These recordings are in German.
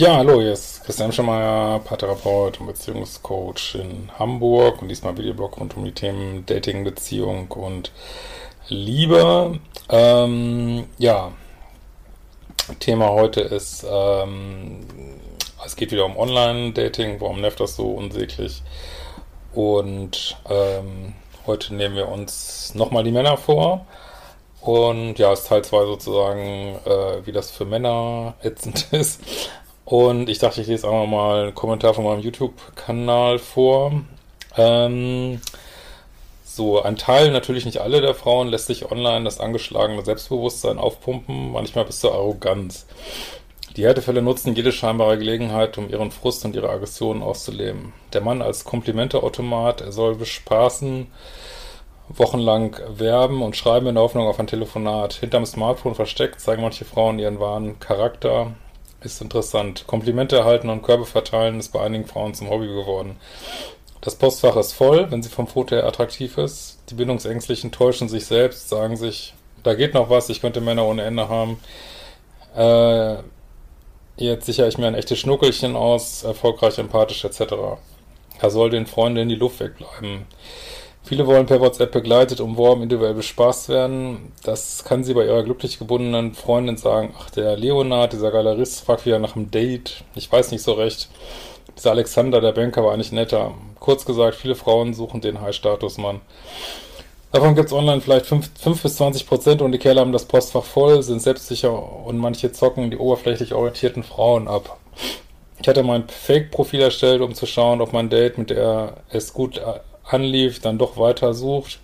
Ja, hallo, hier ist Christian Schemeier, Paartherapeut und Beziehungscoach in Hamburg und diesmal Videoblog rund um die Themen Dating, Beziehung und Liebe. Ähm, ja, Thema heute ist, ähm, es geht wieder um Online-Dating, warum nervt das so unsäglich? Und ähm, heute nehmen wir uns nochmal die Männer vor. Und ja, es ist Teil 2 sozusagen, äh, wie das für Männer ätzend ist. Und ich dachte, ich lese auch mal einen Kommentar von meinem YouTube-Kanal vor. Ähm, so, ein Teil, natürlich nicht alle der Frauen, lässt sich online das angeschlagene Selbstbewusstsein aufpumpen, manchmal bis zur Arroganz. Die Härtefälle nutzen jede scheinbare Gelegenheit, um ihren Frust und ihre Aggressionen auszuleben. Der Mann als Komplimenteautomat, er soll bespaßen, wochenlang werben und schreiben in der Hoffnung auf ein Telefonat. Hinterm Smartphone versteckt zeigen manche Frauen ihren wahren Charakter, ist interessant. Komplimente erhalten und Körbe verteilen ist bei einigen Frauen zum Hobby geworden. Das Postfach ist voll, wenn sie vom Foto her attraktiv ist. Die Bindungsängstlichen täuschen sich selbst, sagen sich, da geht noch was, ich könnte Männer ohne Ende haben. Äh, jetzt sichere ich mir ein echtes Schnuckelchen aus, erfolgreich, empathisch etc. Da soll den Freunden in die Luft wegbleiben. Viele wollen per WhatsApp begleitet, umworben, individuell bespaßt werden. Das kann sie bei ihrer glücklich gebundenen Freundin sagen. Ach, der Leonard, dieser Galerist, fragt wieder nach einem Date. Ich weiß nicht so recht. Dieser Alexander, der Banker, war eigentlich netter. Kurz gesagt, viele Frauen suchen den High-Status-Mann. Davon gibt es online vielleicht 5, 5 bis 20 Prozent und die Kerle haben das Postfach voll, sind selbstsicher und manche zocken die oberflächlich orientierten Frauen ab. Ich hatte mein Fake-Profil erstellt, um zu schauen, ob mein Date, mit der es gut anlief, dann doch weiter sucht.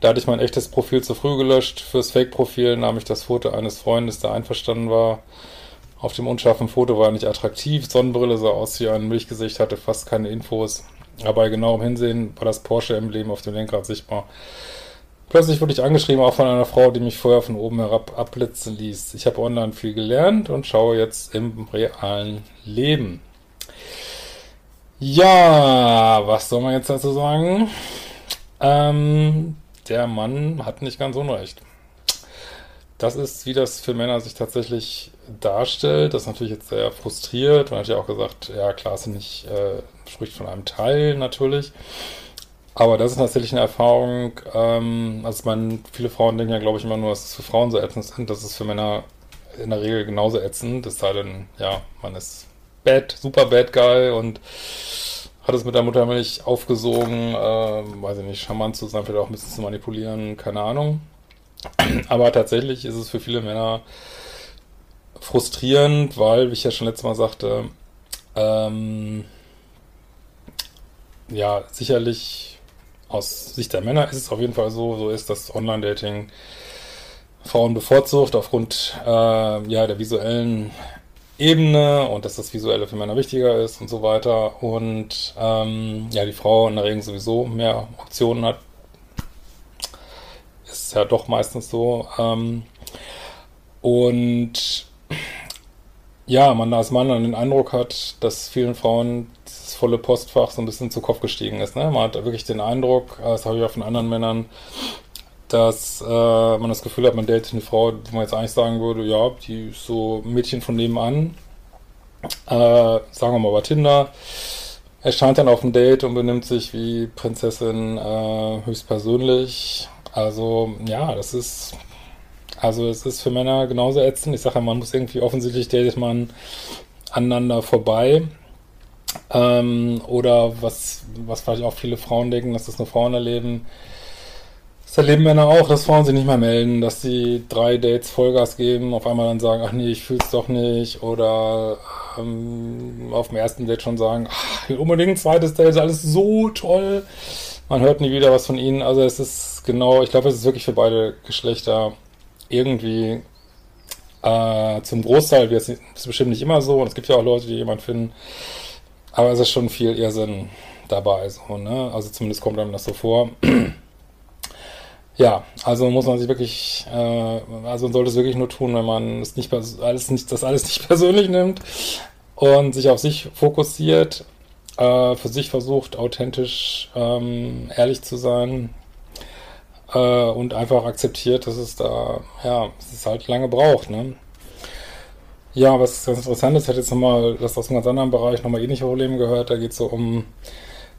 Da hatte ich mein echtes Profil zu früh gelöscht. Fürs Fake-Profil nahm ich das Foto eines Freundes, der einverstanden war. Auf dem unscharfen Foto war er nicht attraktiv. Sonnenbrille sah aus wie ein Milchgesicht, hatte fast keine Infos. Aber bei genauem Hinsehen war das Porsche-Emblem auf dem Lenkrad sichtbar. Plötzlich wurde ich angeschrieben, auch von einer Frau, die mich vorher von oben herab abblitzen ließ. Ich habe online viel gelernt und schaue jetzt im realen Leben. Ja, was soll man jetzt dazu sagen? Ähm, der Mann hat nicht ganz unrecht. Das ist, wie das für Männer sich tatsächlich darstellt. Das ist natürlich jetzt sehr frustriert. Man hat ja auch gesagt, ja klar, es nicht, äh, spricht von einem Teil natürlich. Aber das ist natürlich eine Erfahrung, ähm, also man, viele Frauen denken ja, glaube ich, immer nur, dass es für Frauen so ätzend ist. Das ist für Männer in der Regel genauso ätzend. Es sei denn, ja, man ist bad, super bad guy und hat es mit der Muttermilch aufgesogen, äh, weiß ich nicht, charmant zu sein, vielleicht auch ein bisschen zu manipulieren, keine Ahnung. Aber tatsächlich ist es für viele Männer frustrierend, weil, wie ich ja schon letztes Mal sagte, ähm, ja, sicherlich aus Sicht der Männer ist es auf jeden Fall so, so ist das Online-Dating Frauen bevorzugt aufgrund äh, ja, der visuellen Ebene und dass das Visuelle für Männer wichtiger ist und so weiter. Und ähm, ja, die Frau in der Regel sowieso mehr Optionen hat. Ist ja doch meistens so. Ähm, und ja, man als Mann dann den Eindruck hat, dass vielen Frauen dieses volle Postfach so ein bisschen zu Kopf gestiegen ist. Ne? Man hat wirklich den Eindruck, das habe ich auch von anderen Männern, dass äh, man das Gefühl hat, man datet eine Frau, wo man jetzt eigentlich sagen würde, ja, die ist so Mädchen von nebenan, äh, sagen wir mal bei Tinder, erscheint dann auf dem Date und benimmt sich wie Prinzessin äh, höchstpersönlich. Also ja, das ist, also es ist für Männer genauso ätzend. Ich sage ja, man muss irgendwie offensichtlich datet man aneinander vorbei. Ähm, oder was, was vielleicht auch viele Frauen denken, dass das nur Frauen erleben, das erleben Männer auch, dass Frauen sich nicht mehr melden, dass sie drei Dates Vollgas geben, auf einmal dann sagen, ach nee, ich fühl's doch nicht oder ähm, auf dem ersten Date schon sagen, ach, unbedingt ein zweites Date, ist alles so toll. Man hört nie wieder was von ihnen. Also es ist genau, ich glaube, es ist wirklich für beide Geschlechter irgendwie äh, zum Großteil, wird es bestimmt nicht immer so, und es gibt ja auch Leute, die jemanden finden, aber es ist schon viel Irrsinn dabei, so, ne? Also zumindest kommt einem das so vor. Ja, also muss man sich wirklich, äh, also man sollte es wirklich nur tun, wenn man es nicht alles nicht, das alles nicht persönlich nimmt und sich auf sich fokussiert, äh, für sich versucht, authentisch ähm, ehrlich zu sein äh, und einfach akzeptiert, dass es da, ja, dass es halt lange braucht, ne? Ja, was ganz interessant ist, ich hatte jetzt nochmal das aus einem ganz anderen Bereich nochmal ähnliche Probleme gehört, da geht es so um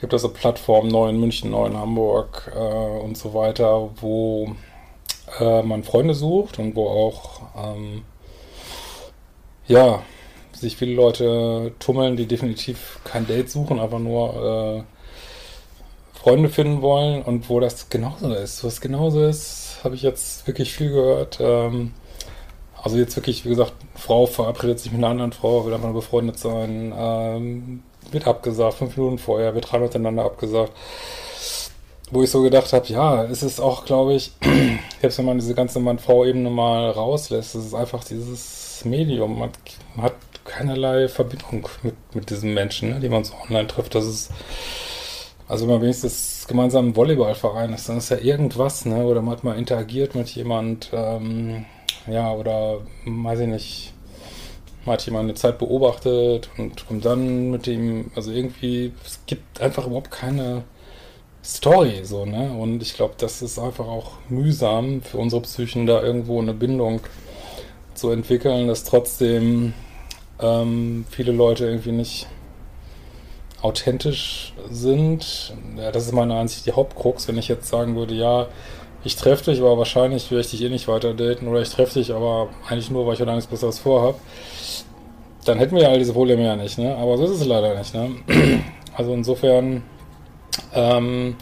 gibt es so Plattformen, neu in München, neu in Hamburg äh, und so weiter, wo äh, man Freunde sucht und wo auch, ähm, ja, sich viele Leute tummeln, die definitiv kein Date suchen, einfach nur äh, Freunde finden wollen und wo das genauso ist. Was genauso ist, habe ich jetzt wirklich viel gehört. Ähm, also jetzt wirklich, wie gesagt, Frau verabredet sich mit einer anderen Frau, will einfach nur befreundet sein. Ähm, wird abgesagt, fünf Minuten vorher, wird dreimal miteinander abgesagt. Wo ich so gedacht habe, ja, es ist auch, glaube ich, selbst wenn man diese ganze Mann-Frau-Ebene mal rauslässt, es ist einfach dieses Medium. Man, man hat keinerlei Verbindung mit, mit diesen Menschen, ne, die man so online trifft. Das ist, also wenn man wenigstens gemeinsam im Volleyballverein ist, dann ist ja irgendwas, ne? Oder man hat mal interagiert mit jemand, ähm, ja, oder weiß ich nicht, hat jemanden eine Zeit beobachtet und kommt dann mit dem, also irgendwie, es gibt einfach überhaupt keine Story, so, ne? Und ich glaube, das ist einfach auch mühsam für unsere Psychen, da irgendwo eine Bindung zu entwickeln, dass trotzdem ähm, viele Leute irgendwie nicht authentisch sind. Ja, das ist meiner Ansicht die Hauptkrux, wenn ich jetzt sagen würde, ja, ich treffe dich, aber wahrscheinlich werde ich dich eh nicht weiter daten oder ich treffe dich, aber eigentlich nur, weil ich heute nichts Besseres vorhabe. Dann hätten wir ja all diese Probleme ja nicht, ne? Aber so ist es leider nicht, ne? Also insofern, ähm,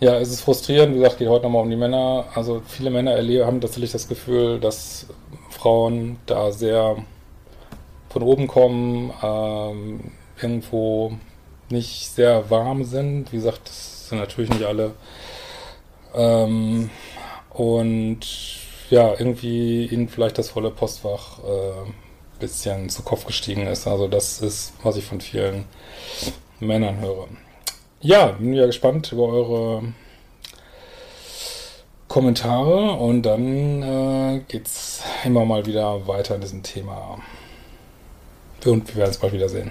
ja, es ist frustrierend, wie gesagt, geht heute nochmal um die Männer. Also viele Männer haben tatsächlich das Gefühl, dass Frauen da sehr von oben kommen, ähm, irgendwo nicht sehr warm sind. Wie gesagt, das sind natürlich nicht alle ähm, und ja, irgendwie ihnen vielleicht das volle Postfach äh, bisschen zu Kopf gestiegen ist. Also das ist, was ich von vielen Männern höre. Ja, bin ja gespannt über eure Kommentare und dann äh, geht's immer mal wieder weiter in diesem Thema. Und wir werden es bald wiedersehen.